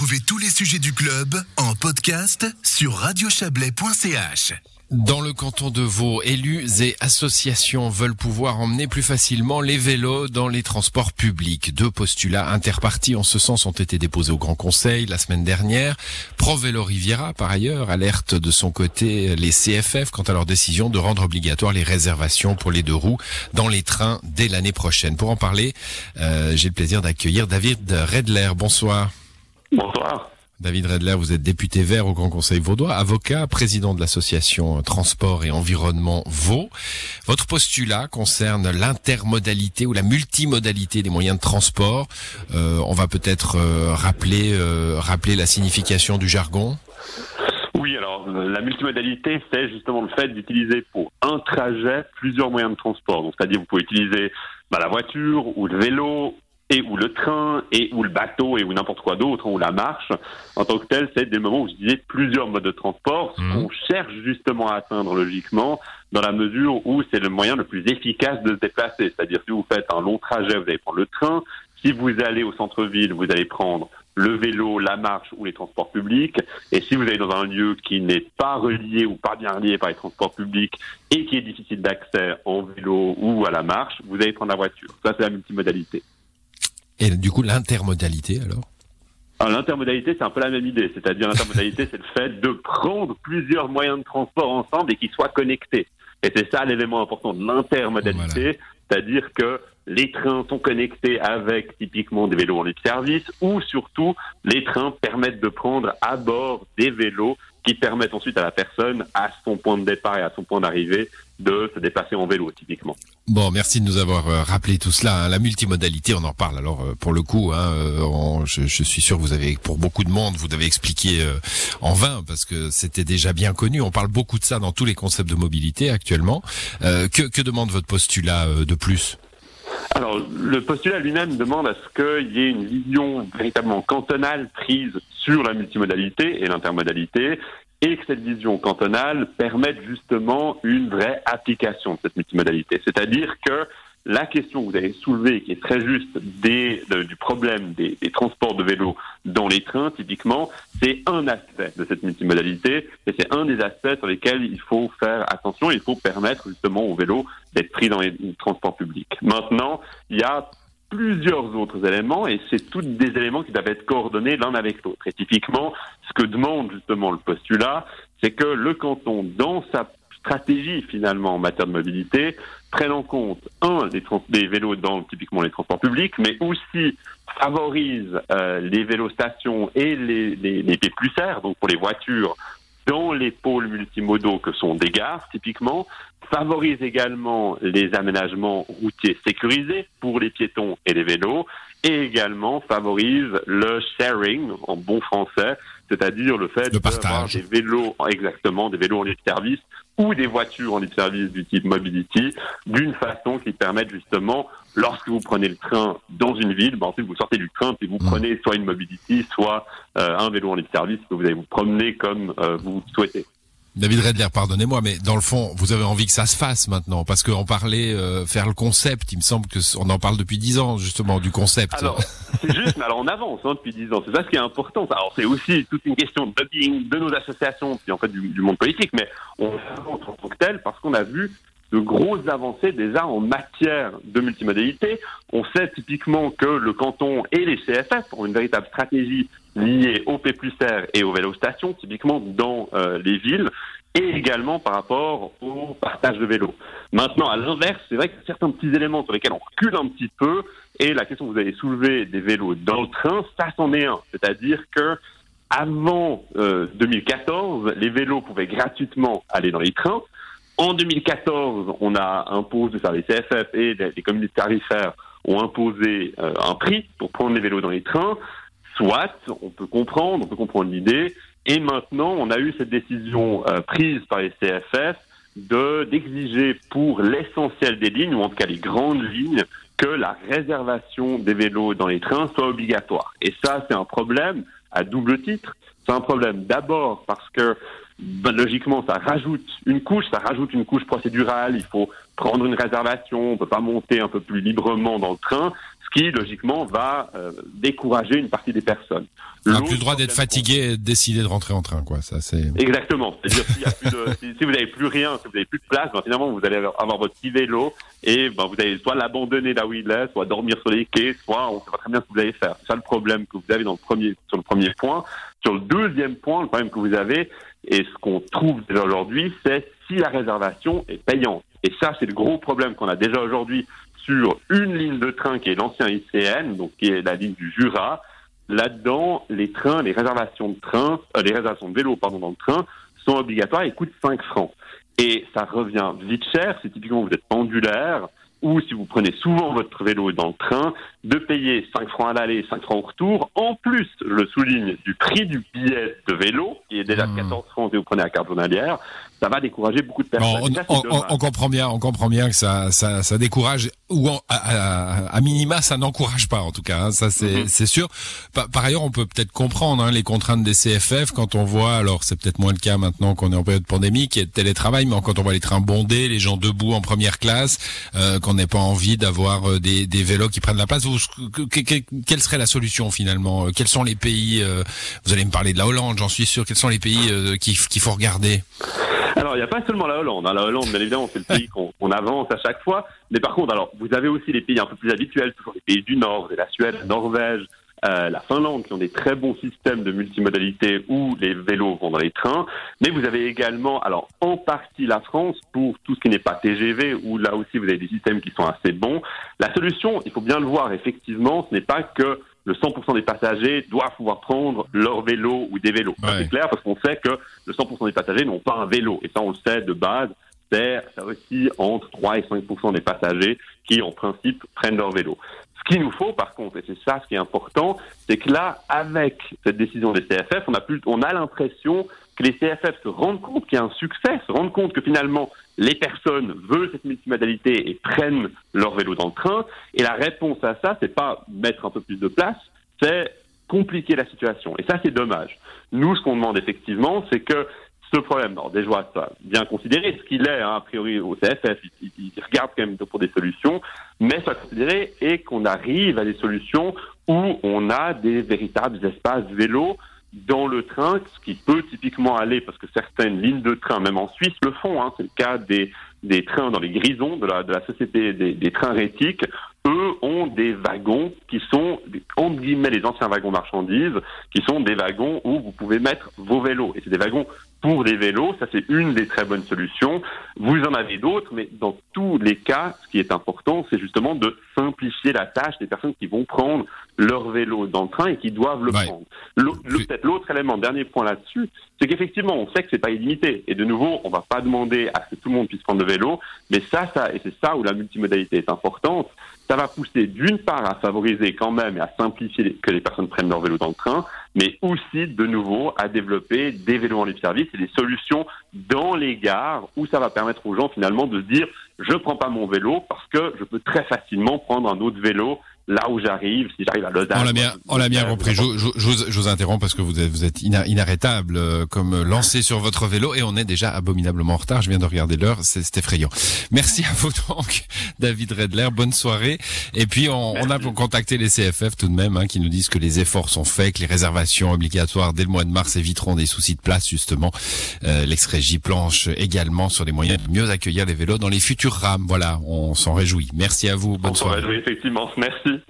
Retrouvez tous les sujets du club en podcast sur radiochablais.ch. Dans le canton de Vaud, élus et associations veulent pouvoir emmener plus facilement les vélos dans les transports publics. Deux postulats interpartis en ce sens ont été déposés au Grand Conseil la semaine dernière. Pro Vélo Riviera, par ailleurs, alerte de son côté les CFF quant à leur décision de rendre obligatoire les réservations pour les deux roues dans les trains dès l'année prochaine. Pour en parler, euh, j'ai le plaisir d'accueillir David Redler. Bonsoir. Bonsoir. David Redler, vous êtes député vert au Grand Conseil vaudois, avocat, président de l'association Transport et Environnement Vaud. Votre postulat concerne l'intermodalité ou la multimodalité des moyens de transport. Euh, on va peut-être euh, rappeler, euh, rappeler la signification du jargon. Oui, alors la multimodalité, c'est justement le fait d'utiliser pour un trajet plusieurs moyens de transport. Donc, c'est-à-dire vous pouvez utiliser bah, la voiture ou le vélo et ou le train, et ou le bateau, et ou n'importe quoi d'autre, ou la marche, en tant que tel, c'est des moments où je disais plusieurs modes de transport, ce mmh. qu'on cherche justement à atteindre logiquement, dans la mesure où c'est le moyen le plus efficace de se déplacer. C'est-à-dire, si vous faites un long trajet, vous allez prendre le train. Si vous allez au centre-ville, vous allez prendre le vélo, la marche ou les transports publics. Et si vous allez dans un lieu qui n'est pas relié ou pas bien relié par les transports publics et qui est difficile d'accès en vélo ou à la marche, vous allez prendre la voiture. Ça, c'est la multimodalité. Et du coup, l'intermodalité, alors L'intermodalité, c'est un peu la même idée. C'est-à-dire, l'intermodalité, c'est le fait de prendre plusieurs moyens de transport ensemble et qu'ils soient connectés. Et c'est ça l'élément important de l'intermodalité. C'est-à-dire que les trains sont connectés avec typiquement des vélos en libre service ou surtout les trains permettent de prendre à bord des vélos permettent ensuite à la personne, à son point de départ et à son point d'arrivée, de se déplacer en vélo, typiquement. Bon, merci de nous avoir euh, rappelé tout cela. Hein. La multimodalité, on en parle. Alors, euh, pour le coup, hein, euh, je, suis sûr que vous avez, pour beaucoup de monde, vous avez expliqué en vain parce que c'était déjà bien connu. On parle beaucoup de ça dans tous les concepts de mobilité actuellement. que, que demande votre postulat de plus? Alors, le postulat lui-même demande à ce qu'il y ait une vision véritablement cantonale prise sur la multimodalité et l'intermodalité, et que cette vision cantonale permette justement une vraie application de cette multimodalité. C'est-à-dire que la question que vous avez soulevée, qui est très juste des, du problème des, des, transports de vélos dans les trains, typiquement, c'est un aspect de cette multimodalité et c'est un des aspects sur lesquels il faut faire attention. Il faut permettre justement aux vélos d'être pris dans les transports publics. Maintenant, il y a plusieurs autres éléments et c'est tous des éléments qui doivent être coordonnés l'un avec l'autre. Et typiquement, ce que demande justement le postulat, c'est que le canton, dans sa stratégie finalement en matière de mobilité prennent en compte, un, les, vélos dans typiquement les transports publics, mais aussi favorisent euh, les vélostations et les, les, les donc pour les voitures, dans les pôles multimodaux que sont des gares typiquement, favorise également les aménagements routiers sécurisés pour les piétons et les vélos, et également favorise le sharing en bon français, c'est-à-dire le fait d'avoir des vélos exactement, des vélos en libre service ou des voitures en libre service du type mobility, d'une façon qui permette justement, lorsque vous prenez le train dans une ville, ben ensuite vous sortez du train et vous mmh. prenez soit une mobility, soit euh, un vélo en libre service que vous allez vous promener comme euh, vous souhaitez. David Redler, pardonnez-moi, mais dans le fond, vous avez envie que ça se fasse maintenant, parce qu'on parlait euh, faire le concept. Il me semble que on en parle depuis dix ans justement du concept. Alors, c'est juste, mais alors on avance hein, depuis dix ans. C'est ça ce qui est important. Alors c'est aussi toute une question de lobbying de nos associations, puis en fait du, du monde politique, mais on avance en tant que tel parce qu'on a vu de grosses avancées déjà en matière de multimodalité. On sait typiquement que le canton et les CFF ont une véritable stratégie liée au P R et aux vélostations, typiquement dans euh, les villes, et également par rapport au partage de vélos. Maintenant, à l'inverse, c'est vrai a certains petits éléments sur lesquels on recule un petit peu, et la question que vous avez soulevée des vélos dans le train, ça c'en est un. C'est-à-dire que avant 2014, euh, les vélos pouvaient gratuitement aller dans les trains. En 2014, on a imposé, ça, les CFF et les, communautés tarifaires ont imposé euh, un prix pour prendre les vélos dans les trains. Soit, on peut comprendre, on peut comprendre l'idée. Et maintenant, on a eu cette décision euh, prise par les CFF de d'exiger pour l'essentiel des lignes, ou en tout cas les grandes lignes, que la réservation des vélos dans les trains soit obligatoire. Et ça, c'est un problème à double titre. C'est un problème d'abord parce que ben, logiquement, ça rajoute une couche, ça rajoute une couche procédurale. Il faut prendre une réservation, on peut pas monter un peu plus librement dans le train, ce qui logiquement va euh, décourager une partie des personnes. On n'a plus le droit d'être fatigué et de décider de rentrer en train, quoi. Ça, c'est exactement. C'est-à-dire si, si, vous n'avez plus rien, si vous n'avez plus de place, ben, finalement vous allez avoir votre petit vélo et ben, vous allez soit l'abandonner là où il est, soit dormir sur les quais, soit on ne sait pas très bien ce que vous allez faire. C'est ça le problème que vous avez dans le premier, sur le premier point. Sur le deuxième point, le problème que vous avez et ce qu'on trouve déjà aujourd'hui, c'est si la réservation est payante. Et ça, c'est le gros problème qu'on a déjà aujourd'hui sur une ligne de train qui est l'ancien ICN, donc qui est la ligne du Jura. Là-dedans, les trains, les réservations de train, euh, les réservations de vélo, pardon, dans le train, sont obligatoires et coûtent 5 francs. Et ça revient vite cher si typiquement vous êtes pendulaire ou si vous prenez souvent votre vélo dans le train, de payer 5 francs à l'aller, 5 francs au retour, en plus, je le souligne, du prix du billet de vélo, qui est déjà de 14 mmh. francs si vous prenez la carte journalière, ça va décourager beaucoup de personnes. on, comprend bien, on comprend bien que ça, ça, ça décourage ou à, minima ça n'encourage pas en tout cas. Hein, ça c'est, mhm. sûr. Par, ailleurs, on peut peut-être comprendre hein, les contraintes des CFF quand on voit, alors c'est peut-être moins le cas maintenant qu'on est en période pandémique et de télétravail, mais quand on voit les trains bondés, les gens debout en première classe, euh, qu'on n'ait pas envie d'avoir euh, des, des vélos qui prennent la place. quelle serait la solution finalement? Quels sont les pays euh, Vous allez me parler de la Hollande, j'en suis sûr. Quels sont les pays qu'il faut regarder? Alors, il n'y a pas seulement la Hollande. Hein. La Hollande, bien évidemment, c'est le pays qu'on avance à chaque fois. Mais par contre, alors, vous avez aussi les pays un peu plus habituels, toujours les pays du Nord, la Suède, la Norvège, euh, la Finlande, qui ont des très bons systèmes de multimodalité où les vélos vont dans les trains. Mais vous avez également, alors, en partie la France pour tout ce qui n'est pas TGV, où là aussi vous avez des systèmes qui sont assez bons. La solution, il faut bien le voir, effectivement, ce n'est pas que le 100% des passagers doivent pouvoir prendre leur vélo ou des vélos. C'est clair parce qu'on sait que le 100% des passagers n'ont pas un vélo. Et ça, on le sait de base, c'est aussi entre 3 et 5% des passagers qui, en principe, prennent leur vélo. Ce qu'il nous faut, par contre, et c'est ça ce qui est important, c'est que là, avec cette décision des CFF, on a, plus, on a l'impression que les CFF se rendent compte qu'il y a un succès, se rendent compte que finalement, les personnes veulent cette multimodalité et prennent leur vélo dans le train. Et la réponse à ça, c'est pas mettre un peu plus de place, c'est compliquer la situation. Et ça, c'est dommage. Nous, ce qu'on demande effectivement, c'est que ce problème, alors déjà, ça, bien considéré, ce qu'il est, hein, a priori, au CFF, il, il, regarde quand même pour des solutions, mais soit considéré et qu'on arrive à des solutions où on a des véritables espaces vélos dans le train, ce qui peut typiquement aller, parce que certaines lignes de train, même en Suisse, le font. Hein, c'est le cas des, des trains dans les grisons de la, de la société des, des trains rétiques. Eux ont des wagons qui sont, entre guillemets, les anciens wagons marchandises, qui sont des wagons où vous pouvez mettre vos vélos. Et c'est des wagons pour des vélos, ça c'est une des très bonnes solutions. Vous en avez d'autres, mais dans tous les cas, ce qui est important, c'est justement de simplifier la tâche des personnes qui vont prendre leur vélo dans le train et qui doivent le prendre. Peut-être l'autre élément, dernier point là-dessus, c'est qu'effectivement, on sait que c'est pas illimité. Et de nouveau, on va pas demander à ce que tout le monde puisse prendre le vélo, mais ça, ça, et c'est ça où la multimodalité est importante, ça va pousser d'une part à favoriser quand même et à simplifier que les personnes prennent leur vélo dans le train, mais aussi de nouveau à développer des vélos en libre service et des solutions dans les gares où ça va permettre aux gens finalement de se dire je prends pas mon vélo parce que je peux très facilement prendre un autre vélo là où j'arrive, si j'arrive à Lausanne. On l'a bien, on l'a bien compris. Je, je, je, vous interromps parce que vous êtes, vous êtes inarrêtable euh, comme lancé sur votre vélo et on est déjà abominablement en retard. Je viens de regarder l'heure, c'est effrayant. Merci à vous donc, David Redler. Bonne soirée. Et puis on, on a contacté les CFF tout de même, hein, qui nous disent que les efforts sont faits, que les réservations obligatoires dès le mois de mars éviteront des soucis de place justement. Euh, J planche également sur les moyens de mieux accueillir les vélos dans les futurs rames. Voilà, on s'en réjouit. Merci à vous. Bonne on soirée. Réjouit, effectivement. Merci.